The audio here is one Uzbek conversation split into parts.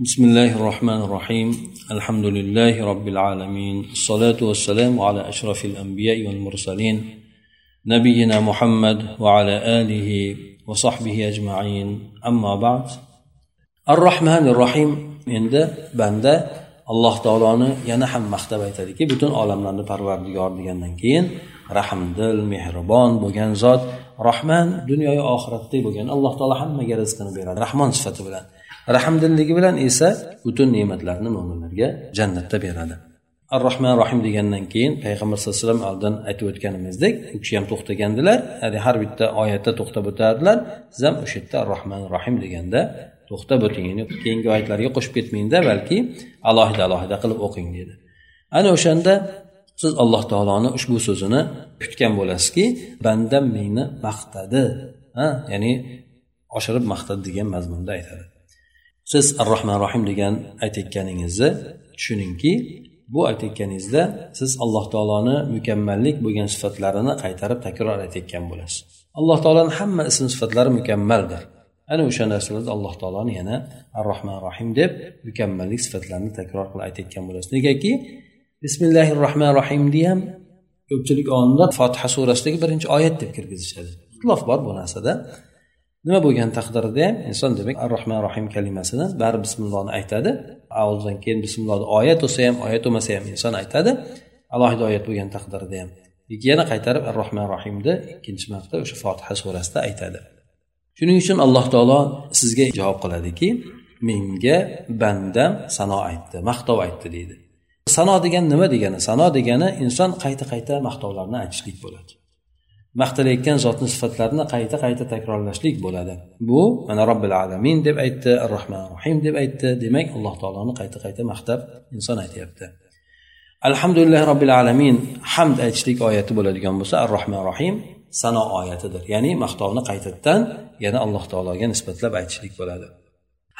بسم الله الرحمن الرحيم الحمد لله رب العالمين الصلاة والسلام على أشرف الأنبياء والمرسلين نبينا محمد وعلى آله وصحبه أجمعين أما بعد الرحمن الرحيم عند بند الله تعالى ينحم مختبة تلك بتون عالم لنا بروار ديار رحم دل مهربان بوغن زاد رحمن دنيا آخرت بوغن الله تعالى حمى جرزكنا بيران رحمن صفته بلان rahmdilligi bilan esa butun ne'matlarni mo'minlarga jannatda beradi. Ar rohman rohim degandan keyin payg'ambar sallallohu alayhi vasallam oldin aytib o'tganimizdek u kishi ham to'xtagandilar. Ya'ni har bitta oyatda to'xtab o'tardilar. Siz ham o'sha yerda ar rohman rohim deganda to'xtab o'ting ya'ni keyingi oyatlarga qo'shib ketmangda balki alohida alohida qilib o'qing dedi. Ana o'shanda siz alloh taoloni ushbu so'zini kutgan bo'lasizki bandam meni maqtadi ha ya'ni oshirib maqtadi degan mazmunda aytadi. Siz ar rohman rohim degan aytayotganingizni tushuningki bu aytayotganingizda siz alloh taoloni mukammallik bo'lgan sifatlarini qaytarib takror aytayotgan bo'lasiz. Alloh taoloni hamma ism sifatlari mukammaldir. Ana o'sha narsalarda alloh taoloni yana ar rohman rohim deb mukammallik sifatlarini takror qilib aytayotgan bo'lasiz. Negaki bismillahi rohmanir rohimni ham ko'pchilik olimlar fotiha surasidagi birinchi oyat deb kirgizishadi. Ixtilof bor bu narsada. Nima bo'lgan taqdirda ham inson demak ar rohman rohim kalimasini bari bismillohni aytadi. Avzidan keyin bismillohni oyat bo'lsa ham oyat bo'lmasa ham inson aytadi. Alohida oyat bo'lgan taqdirda ham. Yana qaytarib ar rohman rohimni ikkinchi marta o'sha fotiha surasida aytadi. Shuning uchun alloh taolo sizga javob qiladiki menga bandam sano aytdi maqtov aytdi deydi. Sano degani nima degani? Sano degani inson qayta qayta maqtovlarni aytishlik bo'ladi. Maqtalayotgan zotni sifatlarini qayta qayta takrorlashlik bo'ladi. Bu mana robbil alamin deb aytdi ar rohman rohim deb aytdi. Demak alloh taoloni qayta qayta maqtab inson aytyapti. Alhamdulillah robbil alamin hamd aytishlik oyati bo'ladigan bo'lsa ar rohman rohim sano oyatidir. Ya'ni maqtovni qaytadan yana alloh taologa nisbatlab aytishlik bo'ladi.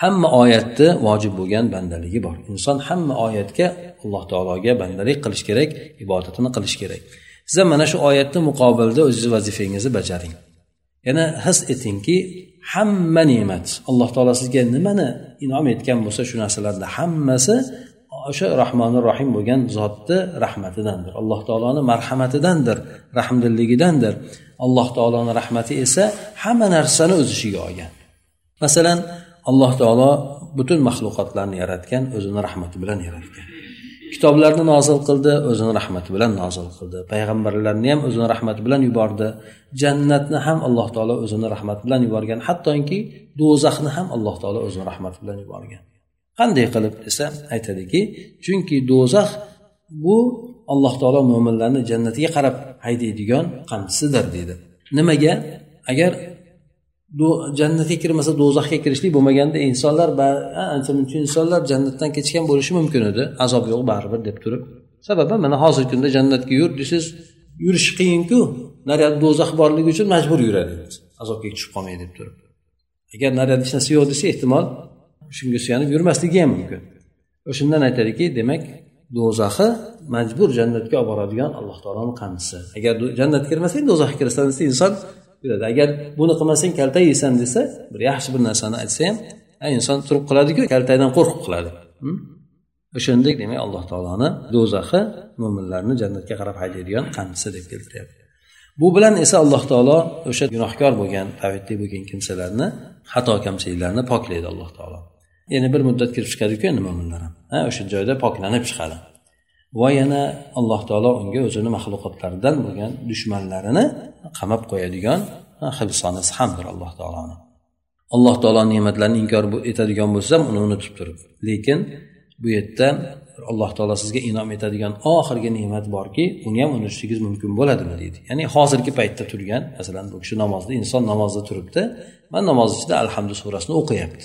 Hamma oyatni vojib bo'lgan bandaligi bor. Inson hamma oyatga alloh taologa bandalik qilish kerak ibodatini qilish kerak. Siz ham mana shu oyatni muqobilda o'zizni vazifangizni bajaring. Yana his etingki hamma ne'mat alloh taolo sizga nimani inom etgan bo'lsa shu narsalarni hammasi o'sha rahmonir rohim bo'lgan zotni rahmatidandir. Alloh taoloni marhamatidandir rahmdilligidandir. Alloh taoloni rahmati esa hamma narsani o'z ichiga olgan. Masalan alloh taolo butun maxluqotlarni yaratgan o'zini rahmati bilan yaratgan. Kitoblarni nozil qildi o'zini rahmati bilan nozil qildi. Payg'ambarlarni ham o'zini rahmati bilan yubordi. Jannatni ham alloh taolo o'zini rahmati bilan yuborgan. Hattoki do'zaxni ham alloh taolo o'zini rahmati bilan yuborgan. Qanday qilib desa aytadiki chunki do'zax bu alloh taolo mo'minlarni jannatiga qarab haydaydigan qamchisidir deydi. Nimaga? Agar jannatga kirmasa do'zaxga kirishlik bo'lmaganda insonlar ancha muncha insonlar jannatdan kechgan bo'lishi mumkin edi. Azob yo'q baribir deb turib. Sababi mana hozirgi kunda jannatga yur desangiz yurish qiyinku naryoqda do'zax borligi uchun majbur yuradi. Azobga tushib qolmay deb turib. Agar naryoqda hech narsa yo'q desa ehtimol shunga suyanib yurmasligi ham mumkin. O'shandan aytadiki demak do'zaxi majbur jannatga olib boradigan alloh taoloni qamchisi. Agar jannatga kirmasang do'zaxga kirasan desa inson yuradi agar buni qilmasang kaltak yeysan desa bir yaxshi bir narsani aytsa ham inson turib qiladiku kaltakdan qo'rqib qiladi. O'shandek demak alloh taoloni do'zaxi mo'minlarni jannatga qarab haydaydigan qamchisi deb keltiryapti. Bu bilan esa alloh taolo o'sha gunohkor bo'lgan tavhidli bo'lgan kimsalarni xato kamchiliklarni poklaydi alloh taolo. Yana bir muddat kirib chiqadiku endi mo'minlar ham. Ha o'sha joyda poklanib chiqadi. Va yana alloh taolo unga o'zini maxluqotlaridan bo'lgan dushmanlarini qamab qo'yadigan hibsonasi hamdir alloh taoloni. Alloh taolo ne'matlarini inkor etadigan bo'lsam uni unutib turib lekin bu yerda alloh taolo sizga inom etadigan oxirgi ne'mat borki uni ham unutishingiz mumkin bo'ladimi deydi. Ya'ni hozirgi paytda turgan masalan bu kishi namozda inson namozda turibdi va namoz ichida alhamdu surasini o'qiyapti.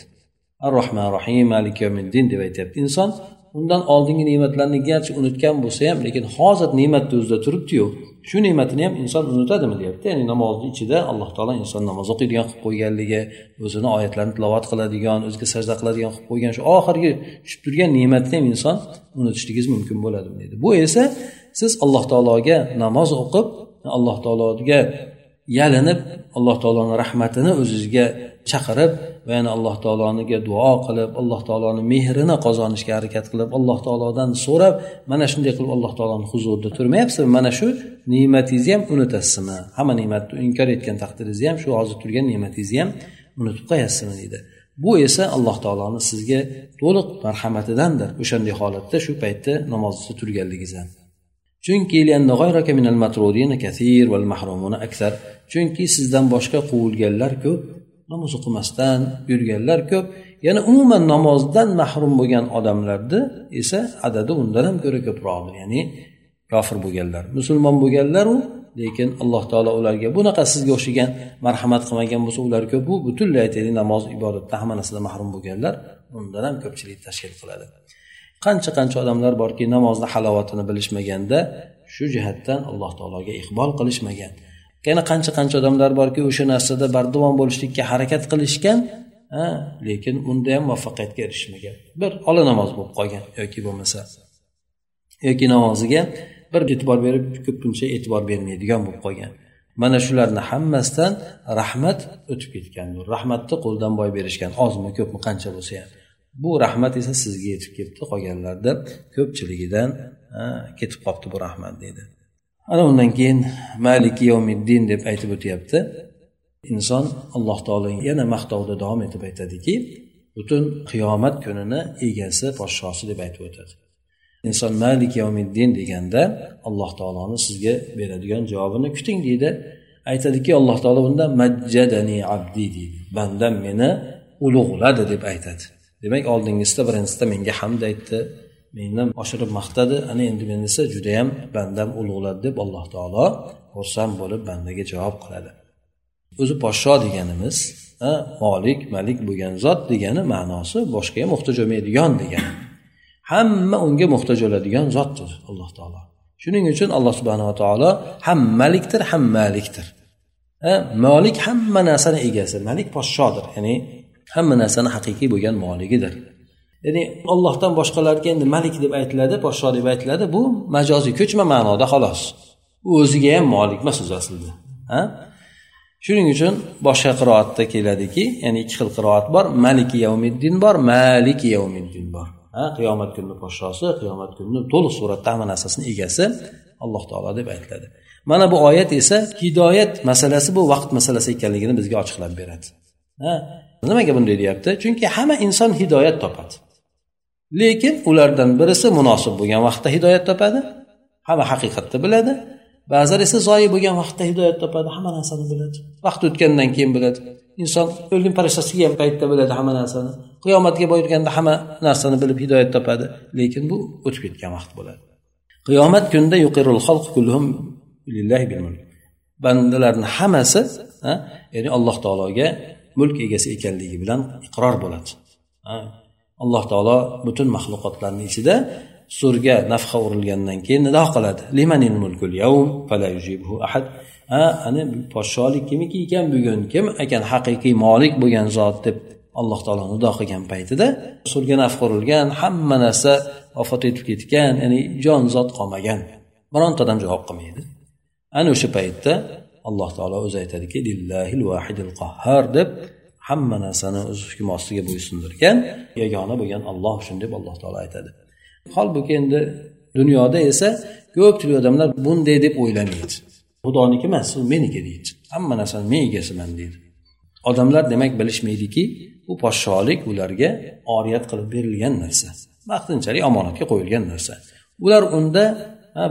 Ar rohmanir rohim malik yomiddin deb aytyapti. Inson undan oldingi ne'matlarni garchi unutgan bo'lsa ham lekin hozir ne'matni o'zida turibdiyu shu ne'matini ham inson unutadimi deyapti. Ya'ni namozni ichida alloh taolo inson namoz o'qiydigan qilib qo'yganligi o'zini oyatlarini tilovat qiladigan o'ziga sajda qiladigan qilib qo'ygan shu oxirgi tushib turgan ne'matni ham inson unutishligingiz mumkin bo'ladimi deydi. Bu esa siz alloh taologa namoz o'qib alloh taologa yalinib alloh taoloni rahmatini o'zizga chaqirib va yana alloh taoloniga duo qilib alloh taoloni mehrini qozonishga harakat qilib alloh taolodan so'rab mana shunday qilib alloh taoloni huzurida turmayapsizmi? Mana shu ne'matingizni ham unutasizmi? Hamma ne'matni inkor etgan taqdiringizni ham shu hozir turgan ne'matingizni ham unutib qo'yasizmi deydi. Bu esa alloh taoloni sizga to'liq marhamatidandir. O'shanday holatda shu paytda namozda turganligingizdan chunki chunki sizdan boshqa quvilganlar ko'p namoz o'qimasdan yurganlar ko'p. Yana umuman namozdan mahrum bo'lgan odamlarni esa adadi undan ham ko'ra ko'proqdir ya'ni kofir bo'lganlar musulmon bo'lganlaru lekin alloh taolo ularga bunaqa sizga o'xshagan marhamat qilmagan bo'lsa ular ko'p bu butunlay aytaylik namoz ibodatdan hamma narsadan mahrum bo'lganlar undan ham ko'pchilik tashkil qiladi. Qancha qancha odamlar borki namozni halovatini bilishmaganda shu jihatdan alloh taologa iqbol qilishmagan. Yana qancha qancha odamlar borki o'sha narsada bardavom bo'lishlikka harakat qilishgan lekin unda ham muvaffaqiyatga erishmagan. Bir ola namoz bo'lib qolgan yoki bo'lmasa. Yoki namoziga bir e'tibor berib ko'pincha e'tibor bermaydigan bo'lib qolgan. Mana shularni hammasidan rahmat o'tib ketgan. Rahmatni qo'ldan boy berishgan. Ozmi ko'pmi qancha bo'lsa ham. Bu rahmat esa sizga yetib kelibdi qolganlarda ko'pchiligidan ketib qolibdi bu rahmat deydi. Ana undan keyin maliki yomiddin deb aytib o'tyapti. Inson alloh taolo yana maqtovda davom etib aytadiki butun qiyomat kunini egasi podshosi deb aytib o'tadi. Inson malik yomiddin deganda alloh taoloni sizga beradigan javobini kuting deydi. Aytadiki alloh taolo bunda majjadani abdi deydi. Bandam meni ulug'ladi deb aytadi. Demak oldingisida birinchisida menga hamd aytdi. Mendan oshirib maqtadi. Ana endi men esa judayam bandam ulug'ladi deb alloh taolo xursand bo'lib bandaga javob qiladi. O'zi podsho deganimiz molik malik bo'lgan zot degani ma'nosi boshqaga muhtoj bo'lmaydigan degani. Hamma unga muhtoj bo'ladigan zotdir alloh taolo. Shuning uchun alloh subhanava taolo ham malikdir ham malikdir. Molik hamma narsani egasi malik podshodir. Ya'ni hamma narsani haqiqiy bo'lgan moligidir. Ya'ni ollohdan boshqalarga endi malik deb aytiladi podsho deb aytiladi bu majoziy ko'chma ma'noda xolos. U o'ziga ham molik emas o'zi aslida shuning uchun boshqa qiroatda keladiki ya'ni ikki xil qiroat bor maliki yavmiddin bor maliki yavmiddin bor ha? Qiyomat kunini podshosi qiyomat kunini to'liq suratda hamma narsasini egasi alloh taolo deb aytiladi. Mana bu oyat esa hidoyat masalasi bu vaqt masalasi ekanligini bizga ochiqlab beradi ha? Nimaga bunday deyapti? Chunki hamma inson hidoyat topadi. Lekin ulardan birisi munosib bo'lgan vaqtda hidoyat topadi hamma haqiqatni biladi. Ba'zilar esa zoyi bo'lgan vaqtda hidoyat topadi hamma narsani biladi. Vaqt o'tgandan keyin biladi. Inson o'lim farishtasida ham paytda biladi hamma narsani. Qiyomatga borganda hamma narsani bilib hidoyat topadi. Lekin bu o'tib ketgan vaqt bo'ladi. Qiyomat kunida bandalarni hammasi ya'ni alloh taologa mulk egasi ekanligi bilan iqror bo'ladi. Alloh taolo butun maxluqotlarni ichida surga nafha urilgandan keyin nido qiladi. Limanil mulkul yawm fala yujibhu ahad. Ha ana podsholik kimniki ekan bugun? Kim ekan haqiqiy molik bo'lgan zot deb alloh taolo nido qilgan paytida surga naf urilgan hamma narsa vafot etib ketgan ya'ni jon zot qolmagan. Bironta odam javob qilmaydi. Ana o'sha paytda alloh taolo o'zi aytadiki lillahil vahidil qahhar deb hamma narsani o'z hukmi ostiga bo'ysundirgan yagona bo'lgan olloh uchun deb alloh taolo aytadi. Holbuki endi dunyoda esa ko'pchilik odamlar bunday deb o'ylamaydi. Xudoniki emas u meniki deydi. Hamma narsani men egasiman deydi. Odamlar demak bilishmaydiki bu podsholik ularga oriyat qilib berilgan narsa. Vaqtinchalik omonatga qo'yilgan narsa. Ular unda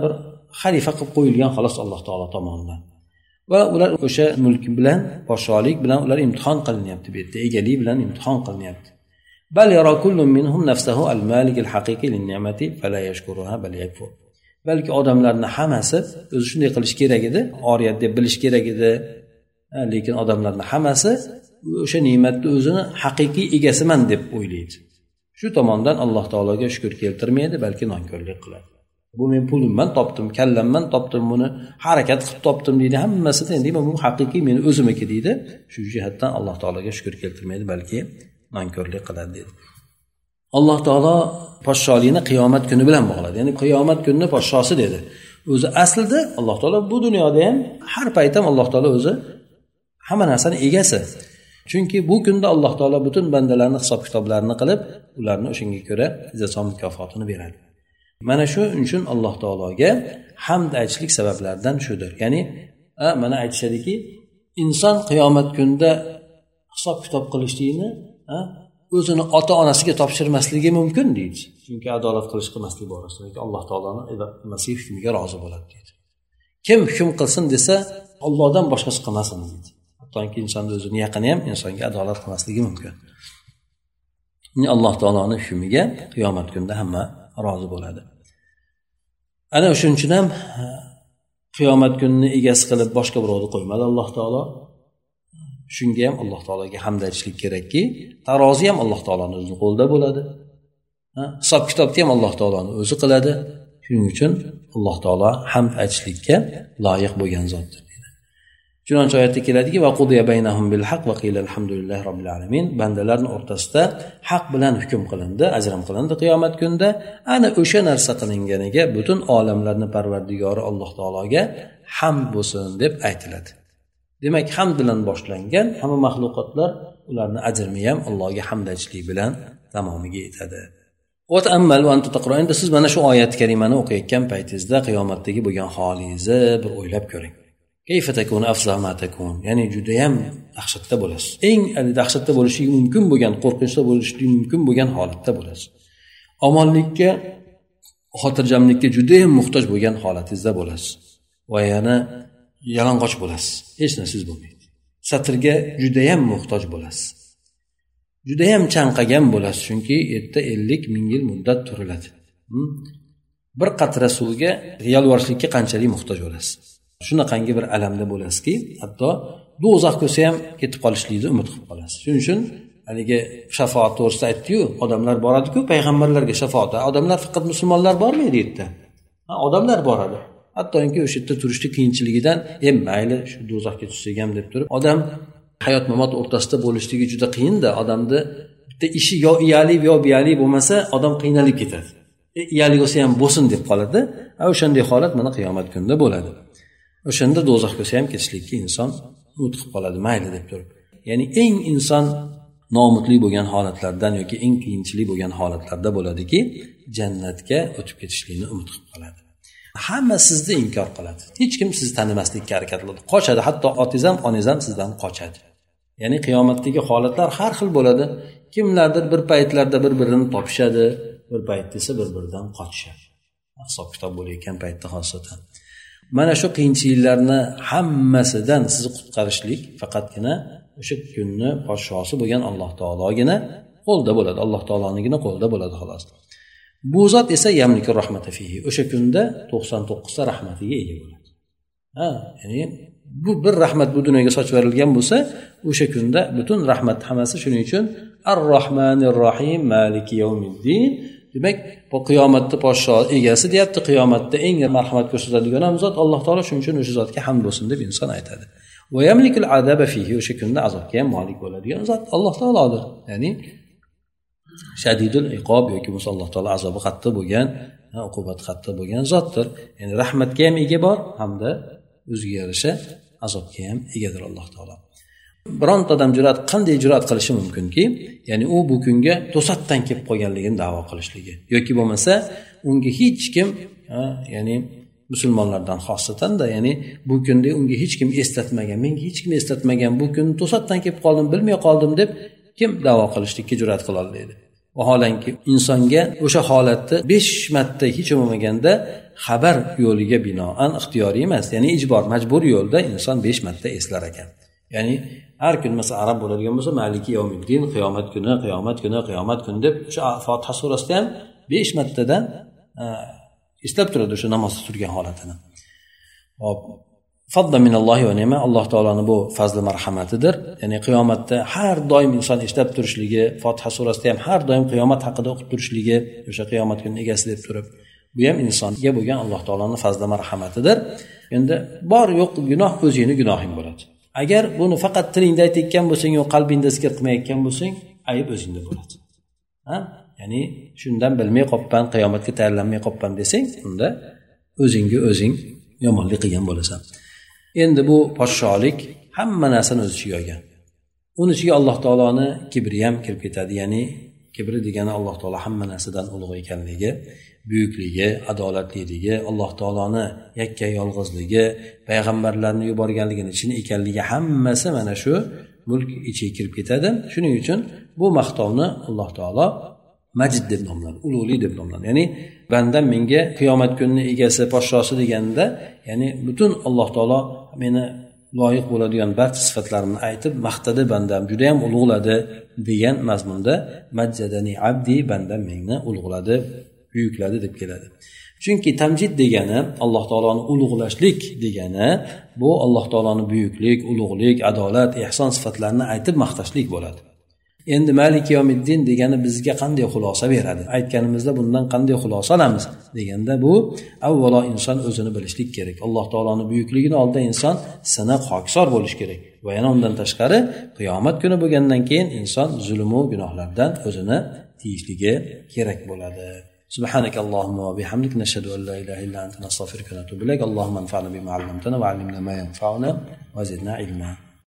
bir xalifa qilib qo'yilgan xolos alloh taolo tomonidan. va ular o'sha mulk bilan podsholik bilan ular imtihon qilinyapti bu yerda egalik bilan imtihon qilinyapti بل يرى كل منهم نفسه المالك الحقيقي للنعمة فلا يشكرها بل يكفر balki odamlarni hammasi o'zi shunday qilish kerak edi oriyat deb bilish kerak edi lekin odamlarni hammasi o'sha ne'matni o'zini haqiqiy egasiman deb o'ylaydi shu tomondan alloh taologa shukur keltirmaydi balki nonko'rlik qiladi Bu men pulimman topdim kallamman topdim buni harakat qilib topdim deydi. Hammasida endi bu haqiqiy meni o'zimniki deydi. Shu jihatdan alloh taologa shukur keltirmaydi balki nonko'rlik qiladi deydi. Alloh taolo podsholikni qiyomat kuni bilan bog'ladi. Ya'ni qiyomat kunini podshosi dedi. O'zi aslida alloh taolo bu dunyoda ham har payt ham alloh taolo o'zi hamma narsani egasi. Chunki bu kunda alloh taolo butun bandalarni hisob kitoblarini qilib ularni o'shanga ko'ra jazo mukofotini beradi. Mana shu uchun alloh taologa hamd aytishlik sabablaridan shudir. Ya'ni mana aytishadiki inson qiyomat kunida hisob kitob qilishlikni o'zini ota onasiga topshirmasligi mumkin deydi. Chunki adolat qilish qilmaslik borasida alloh taoloni hukmiga rozi bo'ladi deydi. Kim hukm qilsin desa ollohdan boshqasi qilmasin deydi. Hattoki insonni o'zini yaqini ham insonga adolat qilmasligi mumkin. Alloh taoloni hukmiga qiyomat kunida hamma rozi bo'ladi. Ana o'shaning uchun ham qiyomat kunini egasi qilib boshqa birovni qo'ymadi alloh taolo. Shunga ham alloh taologa hamd aytishlik kerakki tarozi ham alloh taoloni o'zini qo'lida bo'ladi. Hisob kitobni ham alloh taoloni o'zi qiladi. Shuning uchun alloh taolo hamd aytishlikka loyiq bo'lgan zotdir. Chunonchi oyatda keladiki bandalarni o'rtasida haq bilan hukm qilindi ajrim qilindi qiyomat kunida. Ana o'sha narsa qilinganiga butun olamlarni parvardigori alloh taologa hamd bo'lsin deb aytiladi. Demak hamd bilan boshlangan hamma maxluqotlar ularni ajrmi ham allohga hamd aytishlik bilan tamomiga yetadi. Endi siz mana shu oyat karimani o'qiyotgan paytingizda qiyomatdagi bo'lgan holingizni bir o'ylab ko'ring. Ya'ni judayam dahshatda bo'lasiz eng dahshatda bo'lishligi mumkin bo'lgan qo'rqinchda bo'lishligi mumkin bo'lgan holatda bo'lasiz omonlikka xotirjamlikka judayam muhtoj bo'lgan holatingizda bo'lasiz va yana yalang'och bo'lasiz hech narsangiz bo'lmaydi satrga judayam muhtoj bo'lasiz judayam chanqagan bo'lasiz chunki erta ellik ming yil muddat turiladi bir qatra suvga yalvorishlikka qanchalik muhtoj bo'lasiz shunaqangi bir alamda bo'lasizki hatto do'zax ko'rsa ham ketib qolishlikni umid qilib qolasiz. Shuning uchun haligi shafoat to'g'risida aytdiyu odamlar boradiku payg'ambarlarga shafoat. Odamlar faqat musulmonlar bormaydi u yerda. Odamlar boradi. Hattoki o'sha yerda turishni qiyinchiligidan e mayli shu do'zaxga tushsak ham deb turib odam hayot mamot o'rtasida bo'lishligi juda qiyinda odamni bitta ishi yo iyali yo biyali bo'lmasa odam qiynalib ketadi. E, Iyalik iyali bo'lsa ham bo'lsin deb qoladi. O'shanday holat mana qiyomat kunida bo'ladi. O'shanda do'zax bo'lsa ham ketishlikka inson umid qilib qoladi mayli deb turib. Ya'ni eng inson nomutli bo'lgan holatlardan yoki eng qiyinchilik bo'lgan holatlarda bo'ladiki jannatga o'tib ketishlikni umid qilib qoladi. Hamma sizni inkor qiladi. Hech kim sizni tanimaslikka harakat qiladi. Qochadi hatto otangiz ham onangiz ham sizdan qochadi. Ya'ni qiyomatdagi holatlar har xil bo'ladi. Kimlardir bir paytlarda bir birini topishadi bir paytda esa bir biridan qochishadi. Hisob kitob bo'layotgan paytda xosatan. Mana shu qiyinchiliklarni hammasidan sizni qutqarishlik faqatgina o'sha kunni podshosi bo'lgan alloh taologina qo'lda bo'ladi. Alloh taolonigina qo'lida bo'ladi xolos. Bu zot esa yamlikur rahmata fihi. O'sha kunda to'qson to'qqizta rahmatiga ega bo'ladi. Ha ya'ni bu bir rahmat bu dunyoga sochib yuborilgan bo'lsa o'sha kunda butun rahmat hammasi shuning uchun ar rohmanir rohim maliki yawmiddin. Demak bu qiyomatni podsho egasi deyapti. Qiyomatda eng marhamat ko'rsatadigan ham zot alloh taolo shuning uchun o'sha zotga hamd bo'lsin deb inson aytadi. O'sha kunda azobga ham molik bo'ladigan zot alloh taolodir. Ya'ni shadidul iqob yoki bo'lmasa alloh taolo azobi qattiq bo'lgan uqubati qattiq bo'lgan zotdir. Ya'ni rahmatga ham ega bor hamda o'ziga yarasha azobga ham egadir alloh taolo. Bironta odam jur'at qanday jur'at qilishi mumkinki ya'ni u bu kunga to'satdan kelib qolganligini davo qilishligi. Yoki bo'lmasa unga hech kim ya'ni musulmonlardan xosatanda ya'ni bu kunda unga hech kim eslatmagan menga hech kim eslatmagan bu kun to'satdan kelib qoldim bilmay qoldim deb kim davo qilishlikka jur'at qilolmaydi vaholanki insonga o'sha holatni besh marta hech bo'lmaganda xabar yo'liga binoan ixtiyoriy emas ya'ni ijbor majbur yo'lda inson besh marta eslar ekan. Ya'ni har kun masalan arab bo'ladigan bo'lsa maliki yomiddin qiyomat kuni qiyomat kuni qiyomat kuni deb o'sha fotiha surasida ham besh martadan eslab turadi o'sha namozda turgan holatini hop. Fadda minallohi va nima alloh taoloni bu fazli marhamatidir ya'ni qiyomatda har doim inson eslab turishligi fotiha surasida ham har doim qiyomat haqida o'qib turishligi o'sha qiyomat kuni egasi deb turib bu ham insonga bo'lgan alloh taoloni fazli marhamatidir endi bor yo'q gunoh o'zingni gunohing bo'ladi agar buni faqat tilingda aytayotgan bo'lsang yo qalbingda zikr qilmayotgan bo'lsang ayb o'zingda bo'ladi. Ha? Ya'ni shundan bilmay qolibman qiyomatga tayyorlanmay qolibman desang unda o'zingga o'zing yomonlik qilgan bo'lasan. Endi bu podsholik hamma narsani o'z ichiga olgan. Uni ichiga alloh taoloni kibri ham kirib ketadi. Ya'ni kibri degani alloh taolo hamma narsadan ulug' ekanligi buyukligi adolatliligi alloh taoloni yakka yolg'izligi payg'ambarlarni yuborganligini chin ekanligi hammasi mana shu mulk ichiga kirib ketadi. Shuning uchun bu maqtovni alloh taolo majid deb nomladi ulug'lik deb nomladi. Ya'ni bandam menga qiyomat kunini egasi podshosi deganda ya'ni butun alloh taolo meni loyiq bo'ladigan barcha sifatlarimni aytib maqtadi bandam judayam ulug'ladi degan mazmunda majjadani abdi bandam meni ulug'ladi. Buyukladi deb keladi. Chunki tamjid degani alloh taoloni ulug'lashlik degani bu alloh taoloni buyuklik ulug'lik adolat ehson sifatlarini aytib maqtashlik bo'ladi. Endi malik yomiddin degani bizga qanday xulosa beradi? Aytganimizda bundan qanday xulosa olamiz? Deganda bu avvalo inson o'zini bilishlik kerak. Alloh taoloni buyukligini oldida inson siniq hokisor bo'lishi kerak. Va yana undan tashqari qiyomat kuni bo'lgandan keyin inson zulmu gunohlardan o'zini tiyishligi kerak bo'ladi. سبحانك اللهم وبحمدك نشهد أن لا إله إلا أنت نستغفرك ونتوب إليك. اللهم انفعنا بما علمتنا وعلمنا ما ينفعنا وزدنا علما.